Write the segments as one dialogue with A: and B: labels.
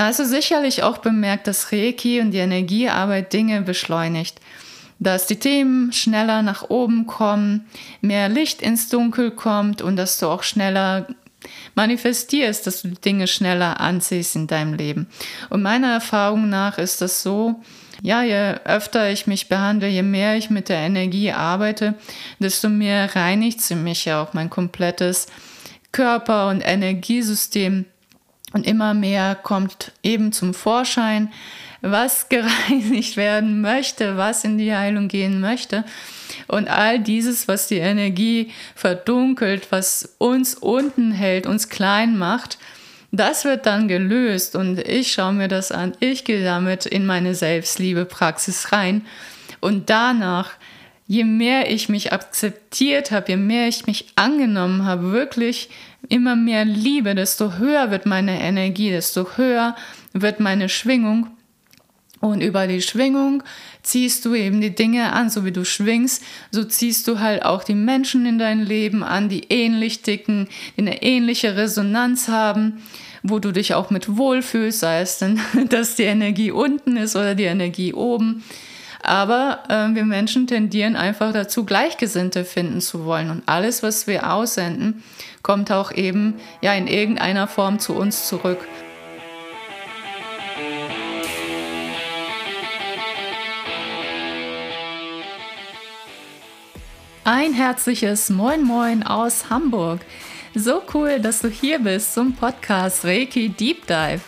A: Da hast du sicherlich auch bemerkt, dass Reiki und die Energiearbeit Dinge beschleunigt. Dass die Themen schneller nach oben kommen, mehr Licht ins Dunkel kommt und dass du auch schneller manifestierst, dass du Dinge schneller anziehst in deinem Leben. Und meiner Erfahrung nach ist das so, ja, je öfter ich mich behandle, je mehr ich mit der Energie arbeite, desto mehr reinigt sie mich ja auch mein komplettes Körper- und Energiesystem. Und immer mehr kommt eben zum Vorschein, was gereinigt werden möchte, was in die Heilung gehen möchte. Und all dieses, was die Energie verdunkelt, was uns unten hält, uns klein macht, das wird dann gelöst und ich schaue mir das an. Ich gehe damit in meine Selbstliebe-Praxis rein. Und danach, je mehr ich mich akzeptiert habe, je mehr ich mich angenommen habe, wirklich immer mehr Liebe, desto höher wird meine Energie, desto höher wird meine Schwingung. Und über die Schwingung ziehst du eben die Dinge an, so wie du schwingst, so ziehst du halt auch die Menschen in dein Leben an, die ähnlich ticken, die eine ähnliche Resonanz haben, wo du dich auch mit wohlfühlst, sei es denn, dass die Energie unten ist oder die Energie oben. Aber äh, wir Menschen tendieren einfach dazu, Gleichgesinnte finden zu wollen. Und alles, was wir aussenden, kommt auch eben ja in irgendeiner Form zu uns zurück. Ein herzliches Moin Moin aus Hamburg. So cool, dass du hier bist zum Podcast Reiki Deep Dive.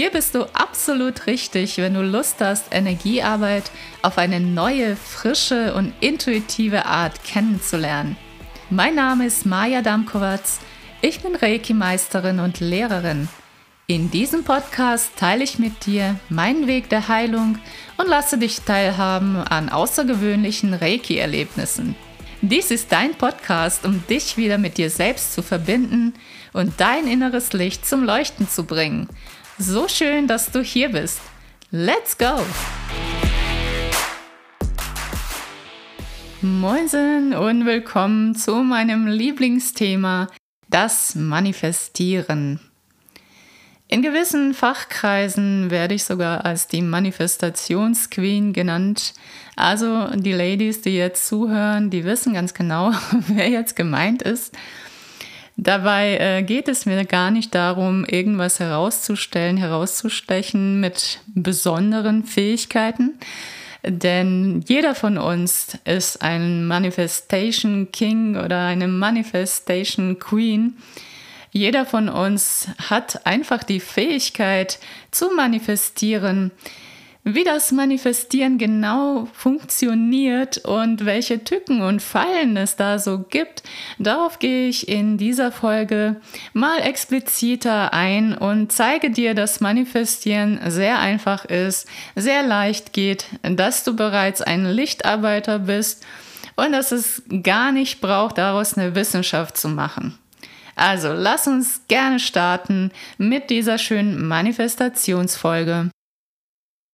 A: Hier bist du absolut richtig, wenn du Lust hast, Energiearbeit auf eine neue, frische und intuitive Art kennenzulernen. Mein Name ist Maja Damkowatz. Ich bin Reiki-Meisterin und Lehrerin. In diesem Podcast teile ich mit dir meinen Weg der Heilung und lasse dich teilhaben an außergewöhnlichen Reiki-Erlebnissen. Dies ist dein Podcast, um dich wieder mit dir selbst zu verbinden und dein inneres Licht zum Leuchten zu bringen. So schön, dass du hier bist. Let's go! Moinsen und willkommen zu meinem Lieblingsthema, das Manifestieren. In gewissen Fachkreisen werde ich sogar als die Manifestationsqueen genannt. Also die Ladies, die jetzt zuhören, die wissen ganz genau, wer jetzt gemeint ist. Dabei äh, geht es mir gar nicht darum, irgendwas herauszustellen, herauszustechen mit besonderen Fähigkeiten. Denn jeder von uns ist ein Manifestation King oder eine Manifestation Queen. Jeder von uns hat einfach die Fähigkeit zu manifestieren. Wie das Manifestieren genau funktioniert und welche Tücken und Fallen es da so gibt, darauf gehe ich in dieser Folge mal expliziter ein und zeige dir, dass Manifestieren sehr einfach ist, sehr leicht geht, dass du bereits ein Lichtarbeiter bist und dass es gar nicht braucht, daraus eine Wissenschaft zu machen. Also lass uns gerne starten mit dieser schönen Manifestationsfolge.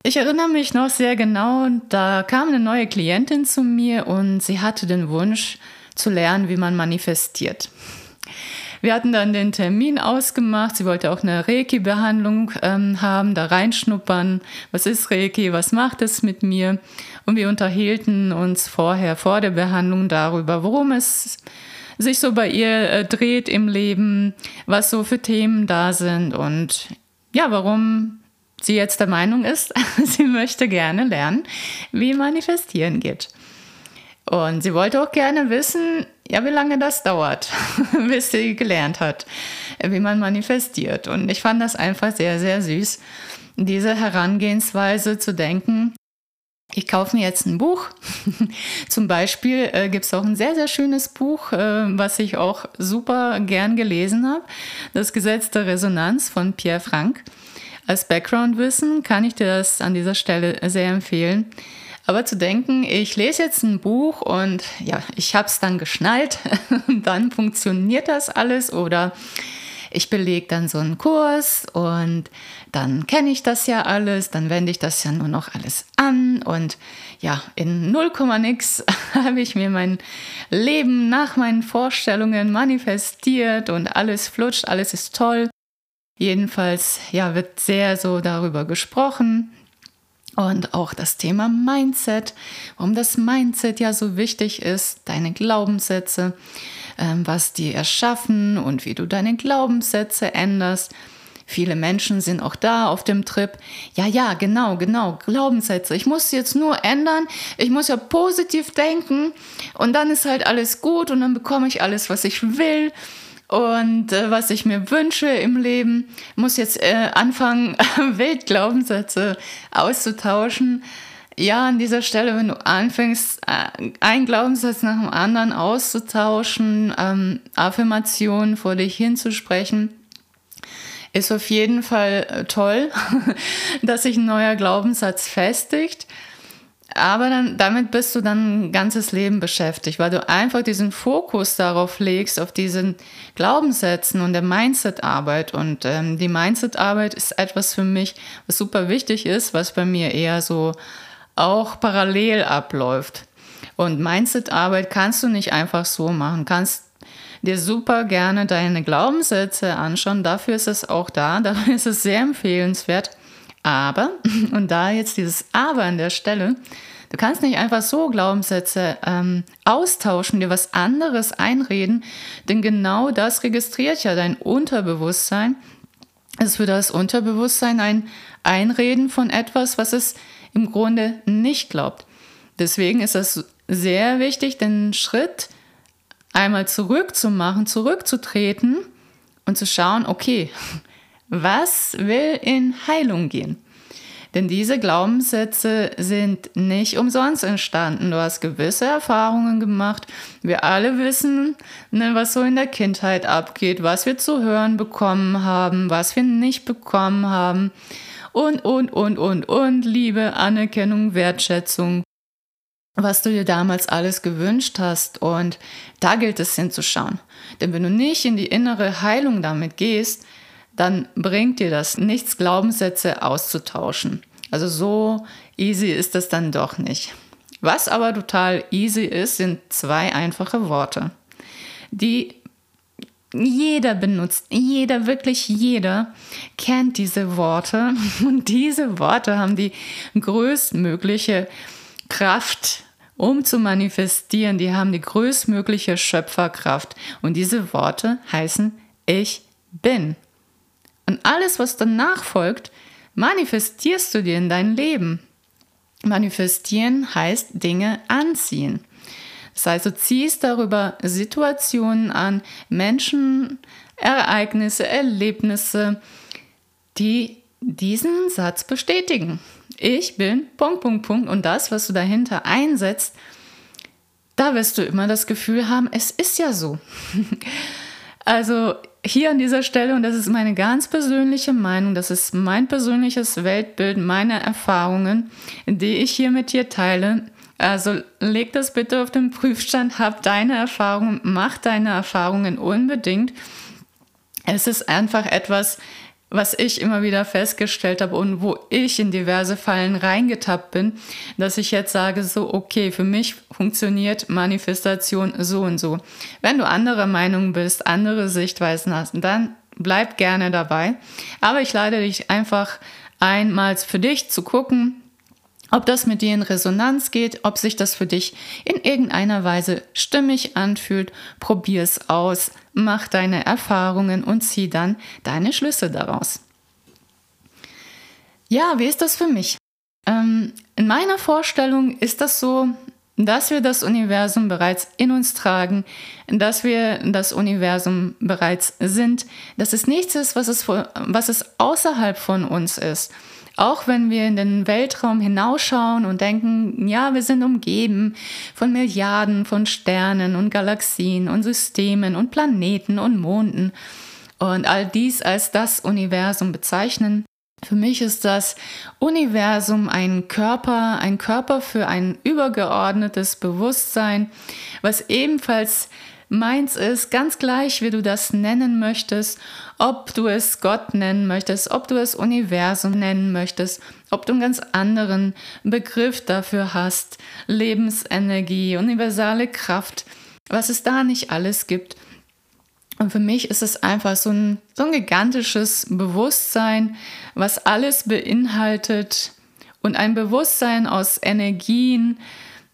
A: Ich erinnere mich noch sehr genau, da kam eine neue Klientin zu mir und sie hatte den Wunsch zu lernen, wie man manifestiert. Wir hatten dann den Termin ausgemacht. Sie wollte auch eine Reiki-Behandlung ähm, haben, da reinschnuppern. Was ist Reiki? Was macht es mit mir? Und wir unterhielten uns vorher, vor der Behandlung darüber, worum es sich so bei ihr äh, dreht im Leben, was so für Themen da sind und ja, warum sie jetzt der Meinung ist, sie möchte gerne lernen, wie manifestieren geht. Und sie wollte auch gerne wissen, ja, wie lange das dauert, bis sie gelernt hat, wie man manifestiert. Und ich fand das einfach sehr, sehr süß, diese Herangehensweise zu denken, ich kaufe mir jetzt ein Buch. Zum Beispiel äh, gibt es auch ein sehr, sehr schönes Buch, äh, was ich auch super gern gelesen habe. Das Gesetz der Resonanz von Pierre Frank. Als Background-Wissen kann ich dir das an dieser Stelle sehr empfehlen. Aber zu denken, ich lese jetzt ein Buch und ja, ich habe es dann geschnallt, dann funktioniert das alles oder ich belege dann so einen Kurs und dann kenne ich das ja alles, dann wende ich das ja nur noch alles an und ja, in 0, nix habe ich mir mein Leben nach meinen Vorstellungen manifestiert und alles flutscht, alles ist toll. Jedenfalls, ja, wird sehr so darüber gesprochen. Und auch das Thema Mindset, warum das Mindset ja so wichtig ist, deine Glaubenssätze, ähm, was die erschaffen und wie du deine Glaubenssätze änderst. Viele Menschen sind auch da auf dem Trip. Ja, ja, genau, genau, Glaubenssätze. Ich muss jetzt nur ändern. Ich muss ja positiv denken und dann ist halt alles gut und dann bekomme ich alles, was ich will und äh, was ich mir wünsche im Leben. Muss jetzt äh, anfangen, Weltglaubenssätze auszutauschen. Ja, an dieser Stelle, wenn du anfängst, äh, einen Glaubenssatz nach dem anderen auszutauschen, ähm, Affirmationen vor dich hinzusprechen, ist auf jeden Fall äh, toll, dass sich ein neuer Glaubenssatz festigt. Aber dann, damit bist du dann ein ganzes Leben beschäftigt, weil du einfach diesen Fokus darauf legst, auf diesen Glaubenssätzen und der Mindset-Arbeit. Und ähm, die Mindset-Arbeit ist etwas für mich, was super wichtig ist, was bei mir eher so auch parallel abläuft. Und Mindset-Arbeit kannst du nicht einfach so machen, kannst dir super gerne deine Glaubenssätze anschauen. Dafür ist es auch da. Dafür ist es sehr empfehlenswert. Aber, und da jetzt dieses Aber an der Stelle, du kannst nicht einfach so Glaubenssätze ähm, austauschen, dir was anderes einreden, denn genau das registriert ja dein Unterbewusstsein. Es ist das Unterbewusstsein ein Einreden von etwas, was es im Grunde nicht glaubt. Deswegen ist es sehr wichtig, den Schritt einmal zurückzumachen, zurückzutreten und zu schauen, okay, was will in Heilung gehen? Denn diese Glaubenssätze sind nicht umsonst entstanden. Du hast gewisse Erfahrungen gemacht. Wir alle wissen, ne, was so in der Kindheit abgeht, was wir zu hören bekommen haben, was wir nicht bekommen haben. Und, und, und, und, und Liebe, Anerkennung, Wertschätzung, was du dir damals alles gewünscht hast. Und da gilt es hinzuschauen. Denn wenn du nicht in die innere Heilung damit gehst, dann bringt dir das nichts, Glaubenssätze auszutauschen. Also so easy ist das dann doch nicht. Was aber total easy ist, sind zwei einfache Worte, die jeder benutzt, jeder, wirklich jeder kennt diese Worte und diese Worte haben die größtmögliche Kraft um zu manifestieren, die haben die größtmögliche Schöpferkraft. Und diese Worte heißen Ich bin. Und alles, was danach folgt, manifestierst du dir in dein Leben. Manifestieren heißt Dinge anziehen. Das heißt, du ziehst darüber Situationen an, Menschen, Ereignisse, Erlebnisse, die diesen Satz bestätigen ich bin, Punkt, Punkt, Punkt. Und das, was du dahinter einsetzt, da wirst du immer das Gefühl haben, es ist ja so. also hier an dieser Stelle, und das ist meine ganz persönliche Meinung, das ist mein persönliches Weltbild, meine Erfahrungen, die ich hier mit dir teile. Also leg das bitte auf den Prüfstand, hab deine Erfahrungen, mach deine Erfahrungen unbedingt. Es ist einfach etwas, was ich immer wieder festgestellt habe und wo ich in diverse Fallen reingetappt bin, dass ich jetzt sage, so, okay, für mich funktioniert Manifestation so und so. Wenn du anderer Meinung bist, andere Sichtweisen hast, dann bleib gerne dabei. Aber ich lade dich einfach einmal für dich zu gucken, ob das mit dir in Resonanz geht, ob sich das für dich in irgendeiner Weise stimmig anfühlt, probier es aus, mach deine Erfahrungen und zieh dann deine Schlüsse daraus. Ja, wie ist das für mich? Ähm, in meiner Vorstellung ist das so, dass wir das Universum bereits in uns tragen, dass wir das Universum bereits sind, dass es nichts ist, was es, was es außerhalb von uns ist. Auch wenn wir in den Weltraum hinausschauen und denken, ja, wir sind umgeben von Milliarden von Sternen und Galaxien und Systemen und Planeten und Monden und all dies als das Universum bezeichnen. Für mich ist das Universum ein Körper, ein Körper für ein übergeordnetes Bewusstsein, was ebenfalls Meins ist ganz gleich, wie du das nennen möchtest, ob du es Gott nennen möchtest, ob du es Universum nennen möchtest, ob du einen ganz anderen Begriff dafür hast, Lebensenergie, universale Kraft, was es da nicht alles gibt. Und für mich ist es einfach so ein, so ein gigantisches Bewusstsein, was alles beinhaltet und ein Bewusstsein aus Energien,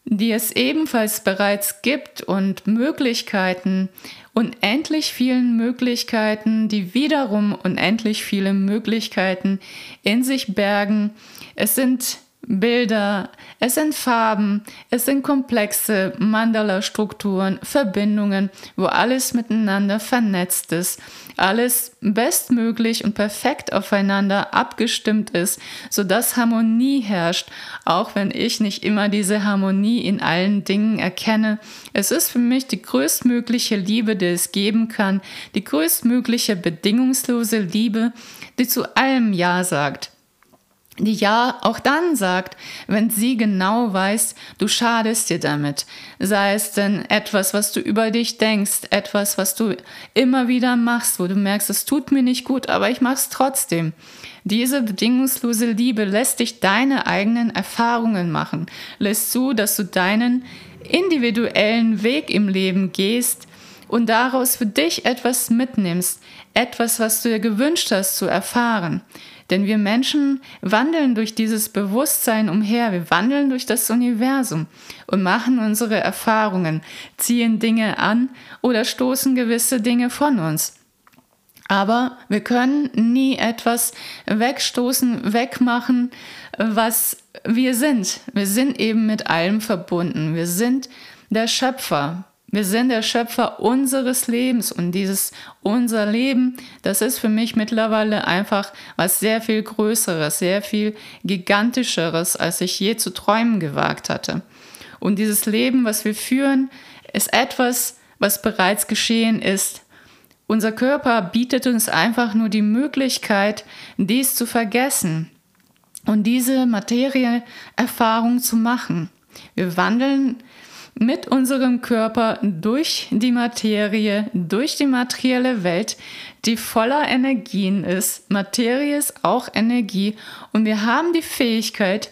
A: die es ebenfalls bereits gibt und Möglichkeiten, unendlich vielen Möglichkeiten, die wiederum unendlich viele Möglichkeiten in sich bergen. Es sind Bilder, es sind Farben, es sind komplexe Mandala-Strukturen, Verbindungen, wo alles miteinander vernetzt ist, alles bestmöglich und perfekt aufeinander abgestimmt ist, sodass Harmonie herrscht, auch wenn ich nicht immer diese Harmonie in allen Dingen erkenne. Es ist für mich die größtmögliche Liebe, die es geben kann, die größtmögliche bedingungslose Liebe, die zu allem Ja sagt die ja auch dann sagt, wenn sie genau weiß, du schadest dir damit. Sei es denn etwas, was du über dich denkst, etwas, was du immer wieder machst, wo du merkst, es tut mir nicht gut, aber ich mach's trotzdem. Diese bedingungslose Liebe lässt dich deine eigenen Erfahrungen machen, lässt zu, dass du deinen individuellen Weg im Leben gehst und daraus für dich etwas mitnimmst, etwas, was du dir gewünscht hast zu erfahren. Denn wir Menschen wandeln durch dieses Bewusstsein umher, wir wandeln durch das Universum und machen unsere Erfahrungen, ziehen Dinge an oder stoßen gewisse Dinge von uns. Aber wir können nie etwas wegstoßen, wegmachen, was wir sind. Wir sind eben mit allem verbunden. Wir sind der Schöpfer. Wir sind der Schöpfer unseres Lebens und dieses unser Leben, das ist für mich mittlerweile einfach was sehr viel Größeres, sehr viel Gigantischeres, als ich je zu träumen gewagt hatte. Und dieses Leben, was wir führen, ist etwas, was bereits geschehen ist. Unser Körper bietet uns einfach nur die Möglichkeit, dies zu vergessen und diese Materieerfahrung zu machen. Wir wandeln mit unserem Körper durch die Materie, durch die materielle Welt, die voller Energien ist. Materie ist auch Energie und wir haben die Fähigkeit,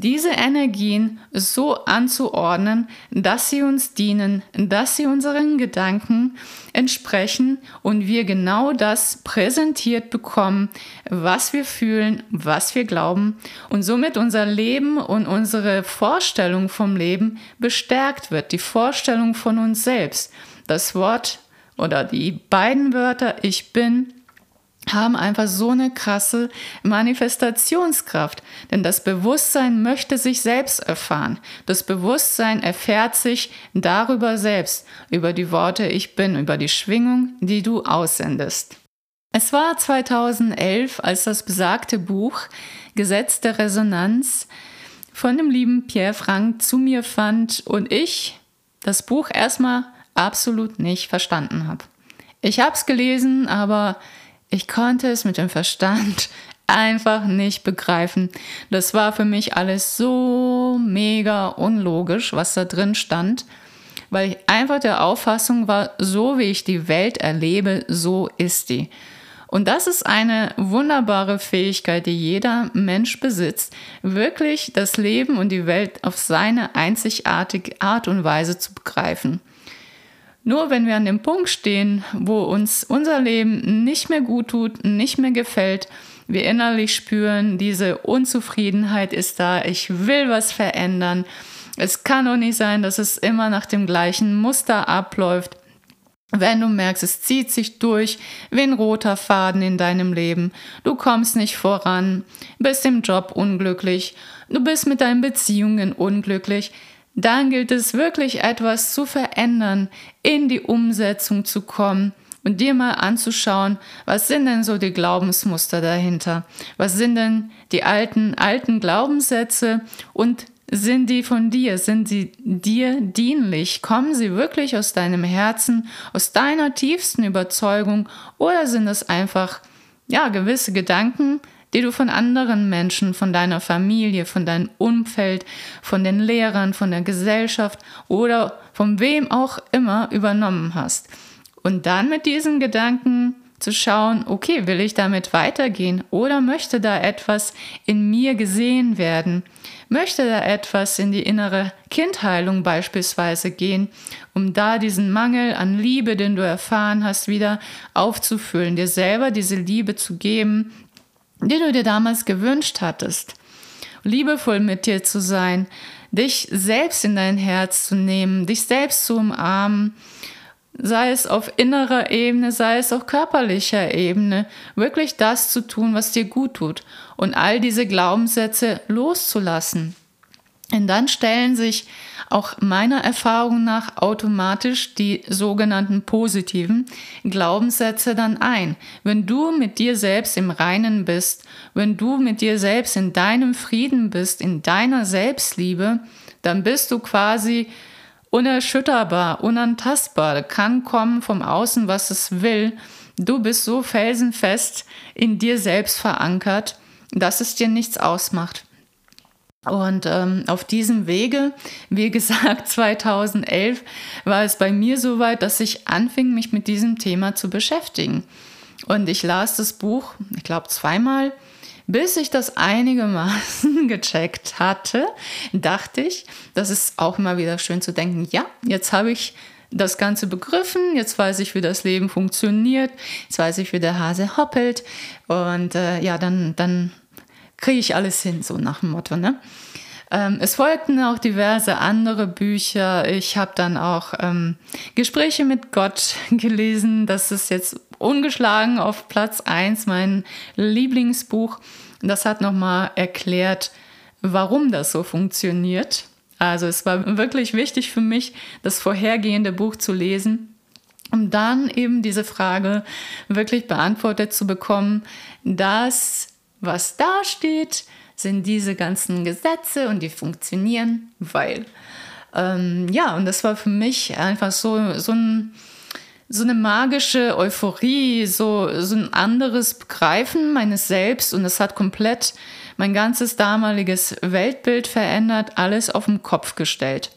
A: diese Energien so anzuordnen, dass sie uns dienen, dass sie unseren Gedanken entsprechen und wir genau das präsentiert bekommen, was wir fühlen, was wir glauben und somit unser Leben und unsere Vorstellung vom Leben bestärkt wird, die Vorstellung von uns selbst. Das Wort oder die beiden Wörter ich bin haben einfach so eine krasse Manifestationskraft. Denn das Bewusstsein möchte sich selbst erfahren. Das Bewusstsein erfährt sich darüber selbst, über die Worte Ich bin, über die Schwingung, die du aussendest. Es war 2011, als das besagte Buch Gesetz der Resonanz von dem lieben Pierre Frank zu mir fand und ich das Buch erstmal absolut nicht verstanden habe. Ich habe es gelesen, aber ich konnte es mit dem Verstand einfach nicht begreifen. Das war für mich alles so mega unlogisch, was da drin stand, weil ich einfach der Auffassung war, so wie ich die Welt erlebe, so ist die. Und das ist eine wunderbare Fähigkeit, die jeder Mensch besitzt, wirklich das Leben und die Welt auf seine einzigartige Art und Weise zu begreifen. Nur wenn wir an dem Punkt stehen, wo uns unser Leben nicht mehr gut tut, nicht mehr gefällt, wir innerlich spüren, diese Unzufriedenheit ist da, ich will was verändern. Es kann doch nicht sein, dass es immer nach dem gleichen Muster abläuft. Wenn du merkst, es zieht sich durch wie ein roter Faden in deinem Leben, du kommst nicht voran, bist im Job unglücklich, du bist mit deinen Beziehungen unglücklich, dann gilt es wirklich etwas zu verändern, in die Umsetzung zu kommen und dir mal anzuschauen, was sind denn so die Glaubensmuster dahinter? Was sind denn die alten, alten Glaubenssätze und sind die von dir? Sind sie dir dienlich? Kommen sie wirklich aus deinem Herzen, aus deiner tiefsten Überzeugung oder sind es einfach, ja, gewisse Gedanken, die du von anderen Menschen, von deiner Familie, von deinem Umfeld, von den Lehrern, von der Gesellschaft oder von wem auch immer übernommen hast. Und dann mit diesen Gedanken zu schauen, okay, will ich damit weitergehen oder möchte da etwas in mir gesehen werden? Möchte da etwas in die innere Kindheilung beispielsweise gehen, um da diesen Mangel an Liebe, den du erfahren hast, wieder aufzufüllen, dir selber diese Liebe zu geben, die du dir damals gewünscht hattest. Liebevoll mit dir zu sein, dich selbst in dein Herz zu nehmen, dich selbst zu umarmen sei es auf innerer Ebene, sei es auf körperlicher Ebene, wirklich das zu tun, was dir gut tut und all diese Glaubenssätze loszulassen. Und dann stellen sich auch meiner Erfahrung nach automatisch die sogenannten positiven Glaubenssätze dann ein. Wenn du mit dir selbst im Reinen bist, wenn du mit dir selbst in deinem Frieden bist, in deiner Selbstliebe, dann bist du quasi unerschütterbar, unantastbar, kann kommen vom Außen, was es will. Du bist so felsenfest in dir selbst verankert, dass es dir nichts ausmacht. Und ähm, auf diesem Wege, wie gesagt, 2011 war es bei mir so weit, dass ich anfing, mich mit diesem Thema zu beschäftigen. Und ich las das Buch, ich glaube, zweimal bis ich das einigermaßen gecheckt hatte, dachte ich, das ist auch immer wieder schön zu denken, ja, jetzt habe ich das Ganze begriffen, jetzt weiß ich, wie das Leben funktioniert, jetzt weiß ich, wie der Hase hoppelt und äh, ja, dann, dann kriege ich alles hin, so nach dem Motto. Ne? Ähm, es folgten auch diverse andere Bücher. Ich habe dann auch ähm, Gespräche mit Gott gelesen. Das ist jetzt ungeschlagen auf Platz 1 mein Lieblingsbuch. Das hat nochmal erklärt, warum das so funktioniert. Also es war wirklich wichtig für mich, das vorhergehende Buch zu lesen, um dann eben diese Frage wirklich beantwortet zu bekommen, das, was da steht, sind diese ganzen Gesetze und die funktionieren, weil. Ähm, ja, und das war für mich einfach so, so, ein, so eine magische Euphorie, so, so ein anderes Begreifen meines Selbst und es hat komplett mein ganzes damaliges Weltbild verändert, alles auf den Kopf gestellt.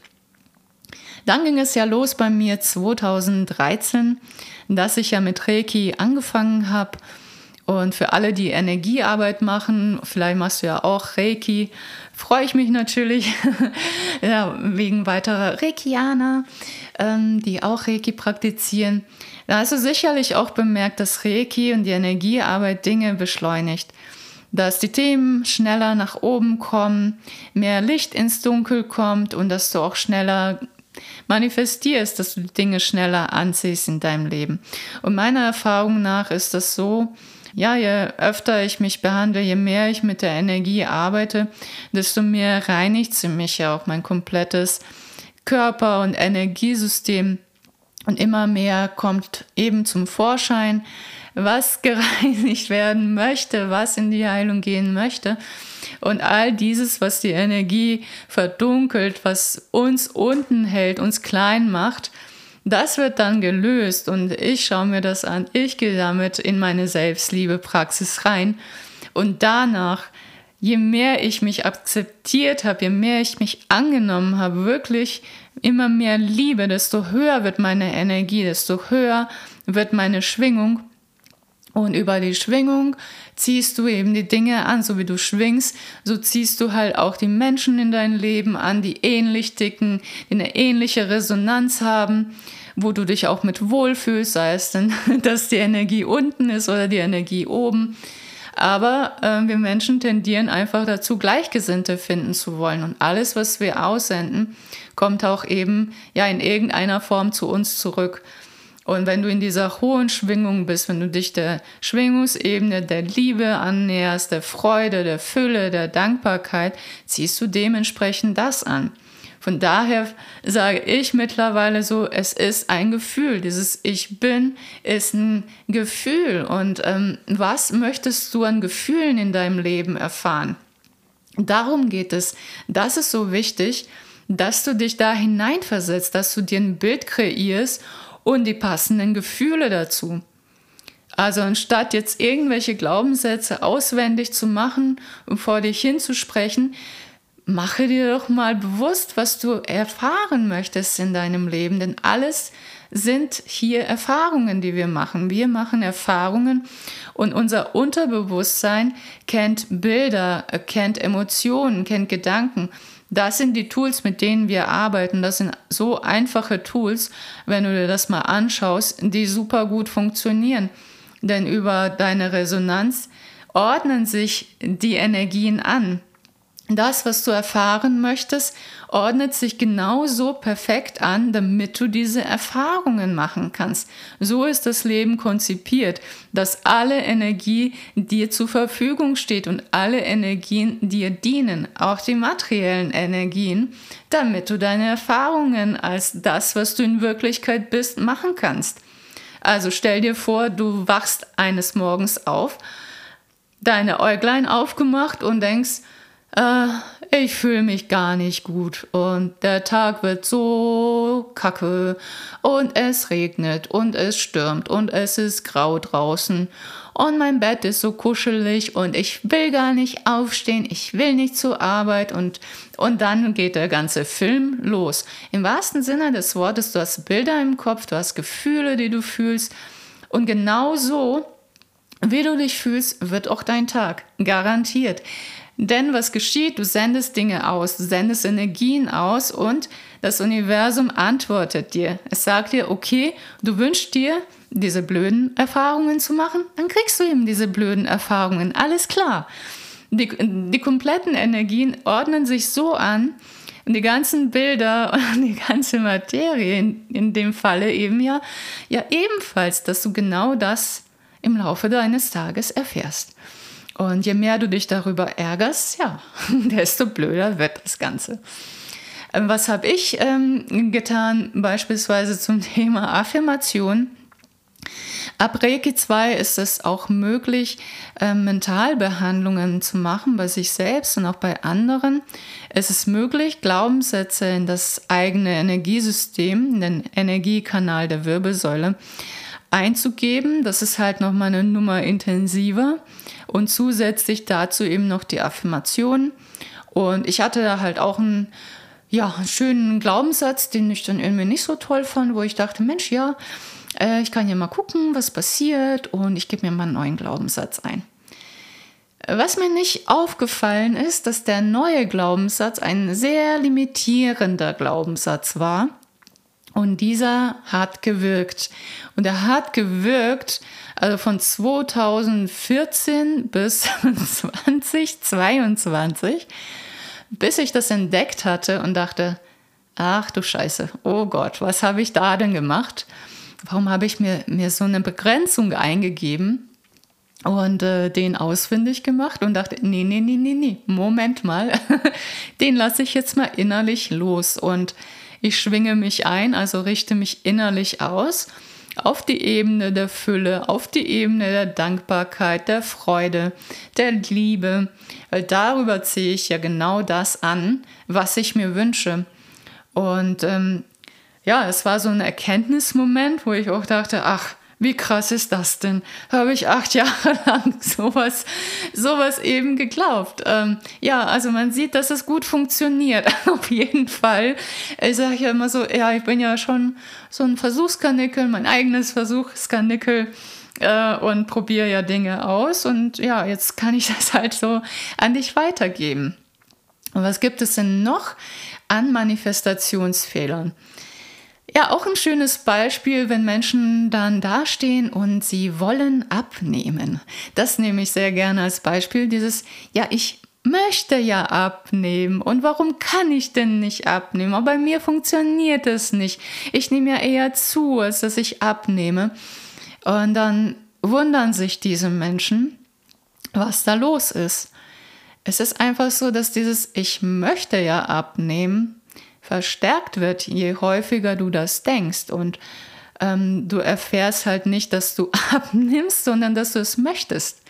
A: Dann ging es ja los bei mir 2013, dass ich ja mit Reiki angefangen habe und für alle, die Energiearbeit machen, vielleicht machst du ja auch Reiki, freue ich mich natürlich ja, wegen weiterer Reikianer, ähm, die auch Reiki praktizieren. Da hast du sicherlich auch bemerkt, dass Reiki und die Energiearbeit Dinge beschleunigt. Dass die Themen schneller nach oben kommen, mehr Licht ins Dunkel kommt und dass du auch schneller manifestierst, dass du Dinge schneller anziehst in deinem Leben. Und meiner Erfahrung nach ist das so, ja, je öfter ich mich behandle, je mehr ich mit der Energie arbeite, desto mehr reinigt sie mich ja auch mein komplettes Körper- und Energiesystem. Und immer mehr kommt eben zum Vorschein, was gereinigt werden möchte, was in die Heilung gehen möchte. Und all dieses, was die Energie verdunkelt, was uns unten hält, uns klein macht, das wird dann gelöst und ich schaue mir das an. Ich gehe damit in meine Selbstliebe-Praxis rein. Und danach, je mehr ich mich akzeptiert habe, je mehr ich mich angenommen habe, wirklich immer mehr Liebe, desto höher wird meine Energie, desto höher wird meine Schwingung. Und über die Schwingung ziehst du eben die Dinge an, so wie du schwingst, so ziehst du halt auch die Menschen in dein Leben an, die ähnlich ticken, die eine ähnliche Resonanz haben, wo du dich auch mit wohlfühlst, sei es denn, dass die Energie unten ist oder die Energie oben. Aber äh, wir Menschen tendieren einfach dazu, Gleichgesinnte finden zu wollen. Und alles, was wir aussenden, kommt auch eben ja in irgendeiner Form zu uns zurück. Und wenn du in dieser hohen Schwingung bist, wenn du dich der Schwingungsebene der Liebe annäherst, der Freude, der Fülle, der Dankbarkeit, ziehst du dementsprechend das an. Von daher sage ich mittlerweile so, es ist ein Gefühl. Dieses Ich bin ist ein Gefühl. Und ähm, was möchtest du an Gefühlen in deinem Leben erfahren? Darum geht es. Das ist so wichtig, dass du dich da hineinversetzt, dass du dir ein Bild kreierst und die passenden Gefühle dazu. Also anstatt jetzt irgendwelche Glaubenssätze auswendig zu machen und vor dich hinzusprechen, mache dir doch mal bewusst, was du erfahren möchtest in deinem Leben, denn alles sind hier Erfahrungen, die wir machen. Wir machen Erfahrungen und unser Unterbewusstsein kennt Bilder, kennt Emotionen, kennt Gedanken. Das sind die Tools, mit denen wir arbeiten. Das sind so einfache Tools, wenn du dir das mal anschaust, die super gut funktionieren. Denn über deine Resonanz ordnen sich die Energien an das, was du erfahren möchtest, ordnet sich genauso perfekt an, damit du diese Erfahrungen machen kannst. So ist das Leben konzipiert, dass alle Energie dir zur Verfügung steht und alle Energien dir dienen, auch die materiellen Energien, damit du deine Erfahrungen als das, was du in Wirklichkeit bist, machen kannst. Also stell dir vor, du wachst eines Morgens auf, deine Äuglein aufgemacht und denkst, äh, ich fühle mich gar nicht gut und der Tag wird so kacke und es regnet und es stürmt und es ist grau draußen und mein Bett ist so kuschelig und ich will gar nicht aufstehen, ich will nicht zur Arbeit und, und dann geht der ganze Film los. Im wahrsten Sinne des Wortes, du hast Bilder im Kopf, du hast Gefühle, die du fühlst und genau so, wie du dich fühlst, wird auch dein Tag garantiert. Denn was geschieht? Du sendest Dinge aus, du sendest Energien aus und das Universum antwortet dir. Es sagt dir, okay, du wünschst dir, diese blöden Erfahrungen zu machen, dann kriegst du eben diese blöden Erfahrungen. Alles klar. Die, die kompletten Energien ordnen sich so an, und die ganzen Bilder und die ganze Materie in, in dem Falle eben ja, ja ebenfalls, dass du genau das im Laufe deines Tages erfährst. Und je mehr du dich darüber ärgerst, ja, desto blöder wird das Ganze. Ähm, was habe ich ähm, getan, beispielsweise zum Thema Affirmation? Ab Reiki 2 ist es auch möglich, äh, Mentalbehandlungen zu machen bei sich selbst und auch bei anderen. Es ist möglich, Glaubenssätze in das eigene Energiesystem, den Energiekanal der Wirbelsäule einzugeben. Das ist halt nochmal eine Nummer intensiver und zusätzlich dazu eben noch die Affirmation. Und ich hatte da halt auch einen, ja, schönen Glaubenssatz, den ich dann irgendwie nicht so toll fand, wo ich dachte, Mensch, ja, äh, ich kann ja mal gucken, was passiert und ich gebe mir mal einen neuen Glaubenssatz ein. Was mir nicht aufgefallen ist, dass der neue Glaubenssatz ein sehr limitierender Glaubenssatz war. Und dieser hat gewirkt. Und er hat gewirkt, also von 2014 bis 2022, bis ich das entdeckt hatte und dachte, ach du Scheiße, oh Gott, was habe ich da denn gemacht? Warum habe ich mir, mir so eine Begrenzung eingegeben und äh, den ausfindig gemacht und dachte, nee, nee, nee, nee, nee, Moment mal, den lasse ich jetzt mal innerlich los und ich schwinge mich ein, also richte mich innerlich aus auf die Ebene der Fülle, auf die Ebene der Dankbarkeit, der Freude, der Liebe, weil darüber ziehe ich ja genau das an, was ich mir wünsche. Und ähm, ja, es war so ein Erkenntnismoment, wo ich auch dachte, ach, wie krass ist das denn? Habe ich acht Jahre lang sowas, sowas eben geglaubt. Ähm, ja, also man sieht, dass es gut funktioniert. Auf jeden Fall. Ich sage ja immer so, ja, ich bin ja schon so ein Versuchskanickel, mein eigenes Versuchskanickel äh, und probiere ja Dinge aus. Und ja, jetzt kann ich das halt so an dich weitergeben. Und was gibt es denn noch an Manifestationsfehlern? Ja, auch ein schönes Beispiel, wenn Menschen dann dastehen und sie wollen abnehmen. Das nehme ich sehr gerne als Beispiel, dieses, ja, ich möchte ja abnehmen und warum kann ich denn nicht abnehmen? Aber bei mir funktioniert es nicht. Ich nehme ja eher zu, als dass ich abnehme. Und dann wundern sich diese Menschen, was da los ist. Es ist einfach so, dass dieses Ich möchte ja abnehmen verstärkt wird, je häufiger du das denkst. Und ähm, du erfährst halt nicht, dass du abnimmst, sondern dass du es möchtest.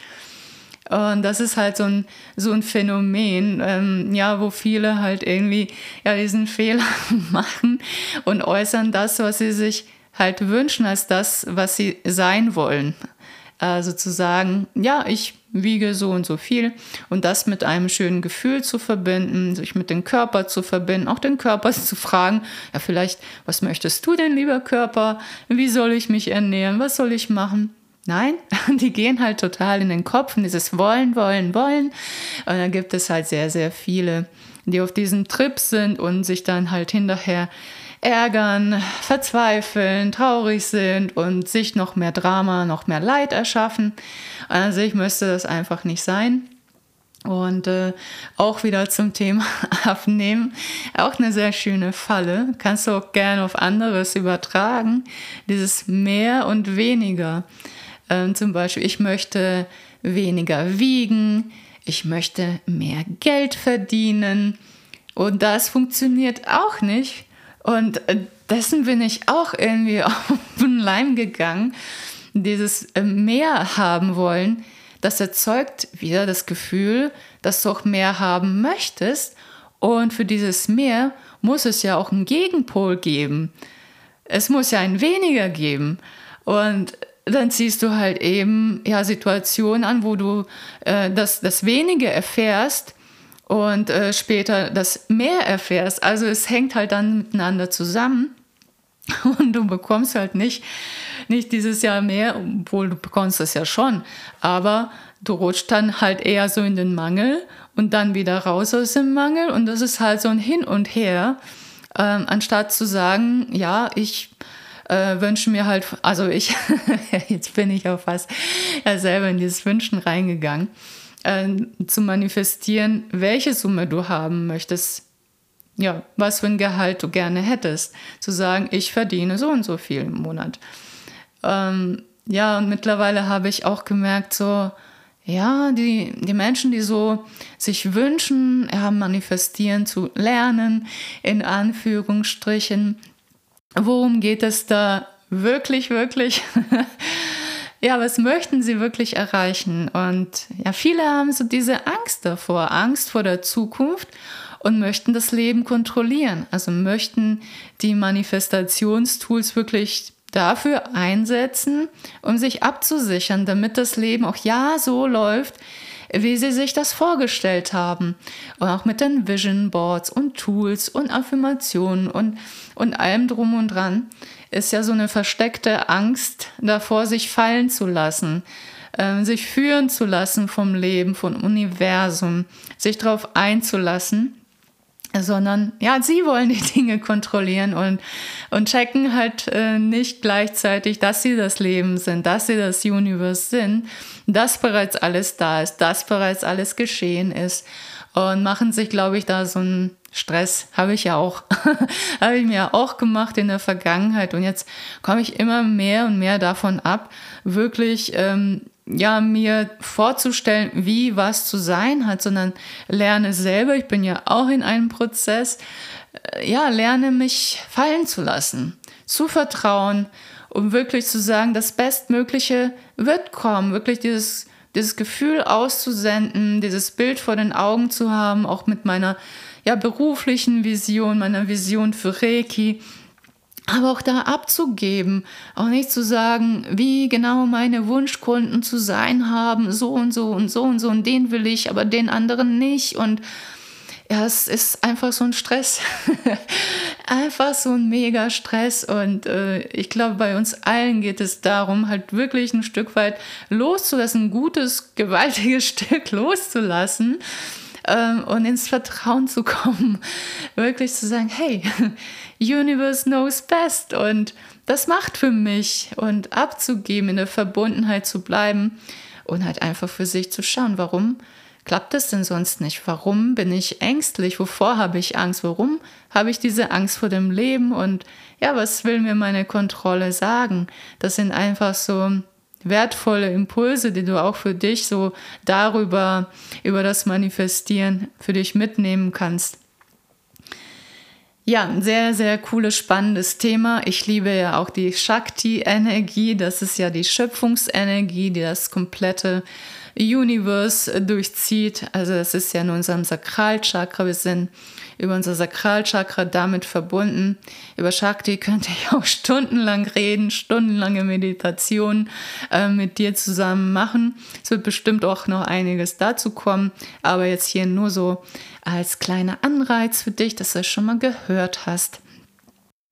A: Und das ist halt so ein, so ein Phänomen, ähm, ja, wo viele halt irgendwie ja, diesen Fehler machen und äußern das, was sie sich halt wünschen, als das, was sie sein wollen. Also zu sagen, ja, ich wiege so und so viel und das mit einem schönen Gefühl zu verbinden, sich mit dem Körper zu verbinden, auch den Körper zu fragen, ja vielleicht, was möchtest du denn, lieber Körper? Wie soll ich mich ernähren? Was soll ich machen? Nein, die gehen halt total in den Kopf und dieses Wollen, Wollen, Wollen. Und da gibt es halt sehr, sehr viele, die auf diesem Trip sind und sich dann halt hinterher ärgern, verzweifeln, traurig sind und sich noch mehr Drama, noch mehr Leid erschaffen. Also ich müsste das einfach nicht sein. Und äh, auch wieder zum Thema Abnehmen. Auch eine sehr schöne Falle. Kannst du auch gerne auf anderes übertragen. Dieses mehr und weniger. Ähm, zum Beispiel, ich möchte weniger wiegen. Ich möchte mehr Geld verdienen. Und das funktioniert auch nicht, und äh, dessen bin ich auch irgendwie auf den Leim gegangen. Dieses äh, mehr haben wollen, das erzeugt wieder das Gefühl, dass du auch mehr haben möchtest. Und für dieses mehr muss es ja auch einen Gegenpol geben. Es muss ja ein weniger geben. Und dann ziehst du halt eben ja Situationen an, wo du äh, das, das Wenige erfährst, und äh, später das mehr erfährst. Also es hängt halt dann miteinander zusammen und du bekommst halt nicht, nicht dieses Jahr mehr, obwohl du bekommst es ja schon, aber du rutscht dann halt eher so in den Mangel und dann wieder raus aus dem Mangel. Und das ist halt so ein Hin und Her, ähm, anstatt zu sagen, ja, ich äh, wünsche mir halt, also ich, jetzt bin ich auch fast ja, selber in dieses Wünschen reingegangen äh, zu manifestieren, welche Summe du haben möchtest. Ja, was für ein Gehalt du gerne hättest. Zu sagen, ich verdiene so und so viel im Monat. Ähm, ja, und mittlerweile habe ich auch gemerkt, so, ja, die, die Menschen, die so sich wünschen, ja, manifestieren zu lernen, in Anführungsstrichen, worum geht es da wirklich, wirklich? ja, was möchten sie wirklich erreichen? Und ja, viele haben so diese Angst davor, Angst vor der Zukunft und möchten das Leben kontrollieren. Also möchten die Manifestationstools wirklich dafür einsetzen, um sich abzusichern, damit das Leben auch ja so läuft, wie sie sich das vorgestellt haben. Und auch mit den Vision Boards und Tools und Affirmationen und, und allem drum und dran ist ja so eine versteckte Angst davor, sich fallen zu lassen, äh, sich führen zu lassen vom Leben, vom Universum, sich darauf einzulassen sondern ja, sie wollen die Dinge kontrollieren und, und checken halt äh, nicht gleichzeitig, dass sie das Leben sind, dass sie das Universe sind, dass bereits alles da ist, dass bereits alles geschehen ist und machen sich, glaube ich, da so einen Stress. Habe ich ja auch, habe ich mir auch gemacht in der Vergangenheit. Und jetzt komme ich immer mehr und mehr davon ab, wirklich ähm, ja, mir vorzustellen, wie was zu sein hat, sondern lerne selber, ich bin ja auch in einem Prozess, äh, ja, lerne mich fallen zu lassen, zu vertrauen, um wirklich zu sagen, das Bestmögliche wird kommen, wirklich dieses, dieses Gefühl auszusenden, dieses Bild vor den Augen zu haben, auch mit meiner ja, beruflichen Vision, meiner Vision für Reiki, aber auch da abzugeben, auch nicht zu sagen, wie genau meine Wunschkunden zu sein haben, so und so und so und so und den will ich, aber den anderen nicht und ja, es ist einfach so ein Stress, einfach so ein mega Stress. Und äh, ich glaube, bei uns allen geht es darum, halt wirklich ein Stück weit loszulassen, ein gutes, gewaltiges Stück loszulassen ähm, und ins Vertrauen zu kommen, wirklich zu sagen, hey, Universe knows best. Und das macht für mich. Und abzugeben, in der Verbundenheit zu bleiben und halt einfach für sich zu schauen, warum klappt es denn sonst nicht? Warum bin ich ängstlich? Wovor habe ich Angst? Warum habe ich diese Angst vor dem Leben? Und ja, was will mir meine Kontrolle sagen? Das sind einfach so wertvolle Impulse, die du auch für dich so darüber, über das Manifestieren für dich mitnehmen kannst. Ja, ein sehr, sehr cooles, spannendes Thema. Ich liebe ja auch die Shakti-Energie. Das ist ja die Schöpfungsenergie, die das komplette Universe durchzieht. Also es ist ja in unserem Sakralchakra. Wir sind über unser Sakralchakra damit verbunden. Über Shakti könnte ich auch stundenlang reden, stundenlange Meditation äh, mit dir zusammen machen. Es wird bestimmt auch noch einiges dazu kommen, aber jetzt hier nur so als kleiner Anreiz für dich, dass du es schon mal gehört hast.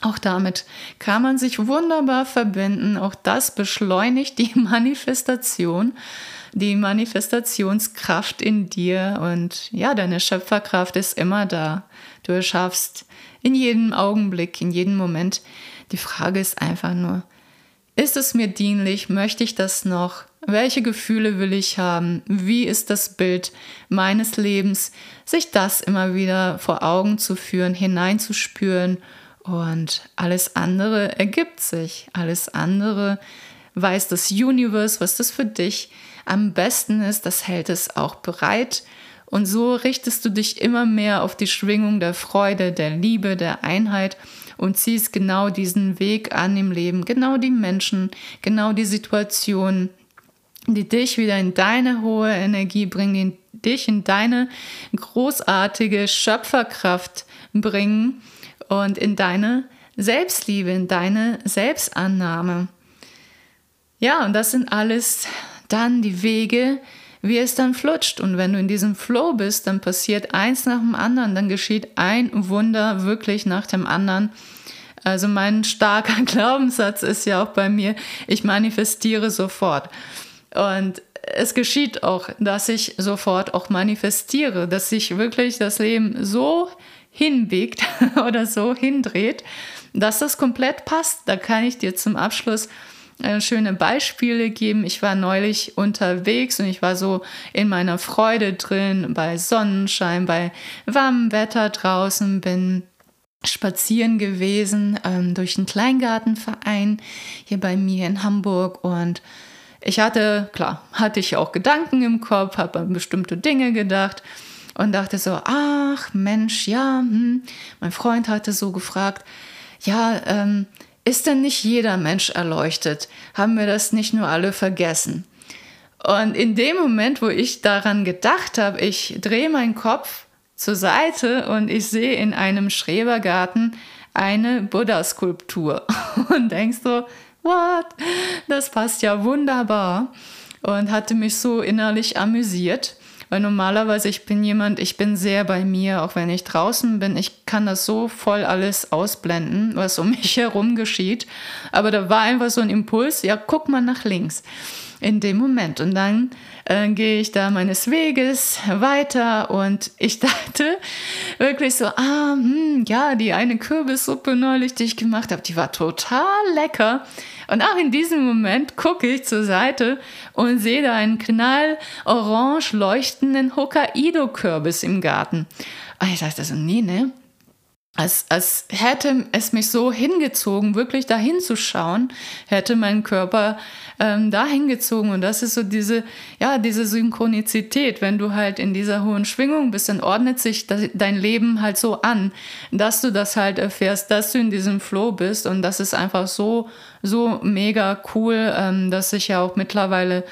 A: Auch damit kann man sich wunderbar verbinden. Auch das beschleunigt die Manifestation, die Manifestationskraft in dir. Und ja, deine Schöpferkraft ist immer da. Du erschaffst in jedem Augenblick, in jedem Moment. Die Frage ist einfach nur, ist es mir dienlich? Möchte ich das noch? Welche Gefühle will ich haben? Wie ist das Bild meines Lebens? Sich das immer wieder vor Augen zu führen, hineinzuspüren und alles andere ergibt sich. Alles andere weiß das Universe, was das für dich am besten ist. Das hält es auch bereit. Und so richtest du dich immer mehr auf die Schwingung der Freude, der Liebe, der Einheit und ziehst genau diesen Weg an im Leben, genau die Menschen, genau die Situationen, die dich wieder in deine hohe Energie bringen, die dich in deine großartige Schöpferkraft bringen und in deine Selbstliebe, in deine Selbstannahme. Ja, und das sind alles dann die Wege, wie es dann flutscht. Und wenn du in diesem Flow bist, dann passiert eins nach dem anderen, dann geschieht ein Wunder wirklich nach dem anderen. Also mein starker Glaubenssatz ist ja auch bei mir, ich manifestiere sofort. Und es geschieht auch, dass ich sofort auch manifestiere, dass sich wirklich das Leben so hinbiegt oder so hindreht, dass das komplett passt. Da kann ich dir zum Abschluss äh, schöne Beispiele geben. Ich war neulich unterwegs und ich war so in meiner Freude drin, bei Sonnenschein, bei warmem Wetter draußen, bin spazieren gewesen ähm, durch einen Kleingartenverein hier bei mir in Hamburg und ich hatte, klar, hatte ich auch Gedanken im Kopf, habe an bestimmte Dinge gedacht und dachte so, ach Mensch, ja, hm. mein Freund hatte so gefragt, ja, ähm, ist denn nicht jeder Mensch erleuchtet? Haben wir das nicht nur alle vergessen? Und in dem Moment, wo ich daran gedacht habe, ich drehe meinen Kopf zur Seite und ich sehe in einem Schrebergarten eine Buddha-Skulptur und denkst so, what? Das passt ja wunderbar und hatte mich so innerlich amüsiert. Weil normalerweise ich bin jemand, ich bin sehr bei mir, auch wenn ich draußen bin. Ich kann das so voll alles ausblenden, was um mich herum geschieht. Aber da war einfach so ein Impuls, ja, guck mal nach links in dem Moment. Und dann äh, gehe ich da meines Weges weiter und ich dachte wirklich so, ah, hm, ja, die eine Kürbissuppe neulich, die ich gemacht habe, die war total lecker. Und auch in diesem Moment gucke ich zur Seite und sehe da einen knallorange leuchtenden Hokkaido-Kürbis im Garten. Und ich dachte so, nee, ne? Als, als hätte es mich so hingezogen, wirklich dahin zu schauen, hätte mein Körper ähm, dahin gezogen. Und das ist so diese, ja, diese Synchronizität. Wenn du halt in dieser hohen Schwingung bist, dann ordnet sich das, dein Leben halt so an, dass du das halt erfährst, dass du in diesem Flow bist. Und das ist einfach so, so mega cool, ähm, dass ich ja auch mittlerweile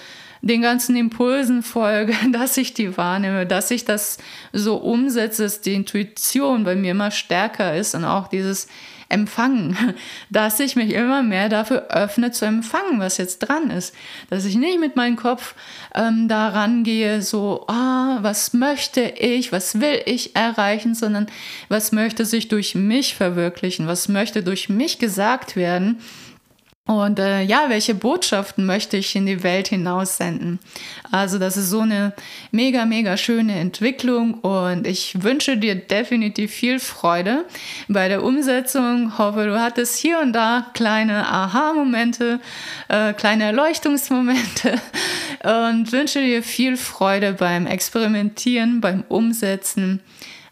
A: den ganzen Impulsen folge, dass ich die wahrnehme, dass ich das so umsetze, dass die Intuition bei mir immer stärker ist und auch dieses Empfangen, dass ich mich immer mehr dafür öffne zu empfangen, was jetzt dran ist. Dass ich nicht mit meinem Kopf ähm, da rangehe, so, ah, was möchte ich, was will ich erreichen, sondern was möchte sich durch mich verwirklichen, was möchte durch mich gesagt werden und äh, ja, welche Botschaften möchte ich in die Welt hinaussenden? Also das ist so eine mega, mega schöne Entwicklung und ich wünsche dir definitiv viel Freude bei der Umsetzung. Hoffe, du hattest hier und da kleine Aha-Momente, äh, kleine Erleuchtungsmomente und wünsche dir viel Freude beim Experimentieren, beim Umsetzen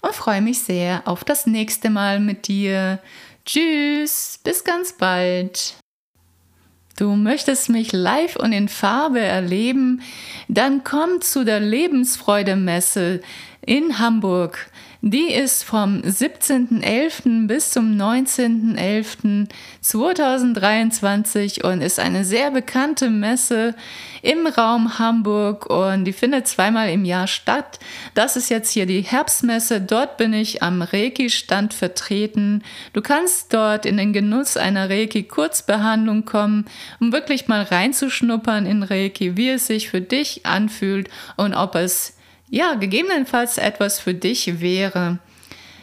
A: und freue mich sehr auf das nächste Mal mit dir. Tschüss, bis ganz bald. Du möchtest mich live und in Farbe erleben? Dann komm zu der Lebensfreude-Messe in Hamburg. Die ist vom 17.11. bis zum 19.11.2023 und ist eine sehr bekannte Messe im Raum Hamburg und die findet zweimal im Jahr statt. Das ist jetzt hier die Herbstmesse. Dort bin ich am Reiki-Stand vertreten. Du kannst dort in den Genuss einer Reiki-Kurzbehandlung kommen, um wirklich mal reinzuschnuppern in Reiki, wie es sich für dich anfühlt und ob es ja, gegebenenfalls etwas für dich wäre.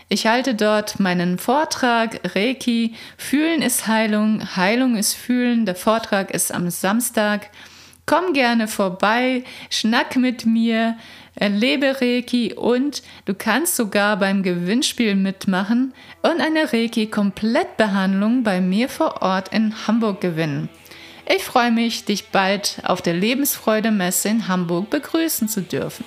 A: Ich halte dort meinen Vortrag Reiki, Fühlen ist Heilung, Heilung ist Fühlen. Der Vortrag ist am Samstag. Komm gerne vorbei, schnack mit mir, erlebe Reiki und du kannst sogar beim Gewinnspiel mitmachen und eine Reiki-Komplettbehandlung bei mir vor Ort in Hamburg gewinnen. Ich freue mich, dich bald auf der Lebensfreude Messe in Hamburg begrüßen zu dürfen.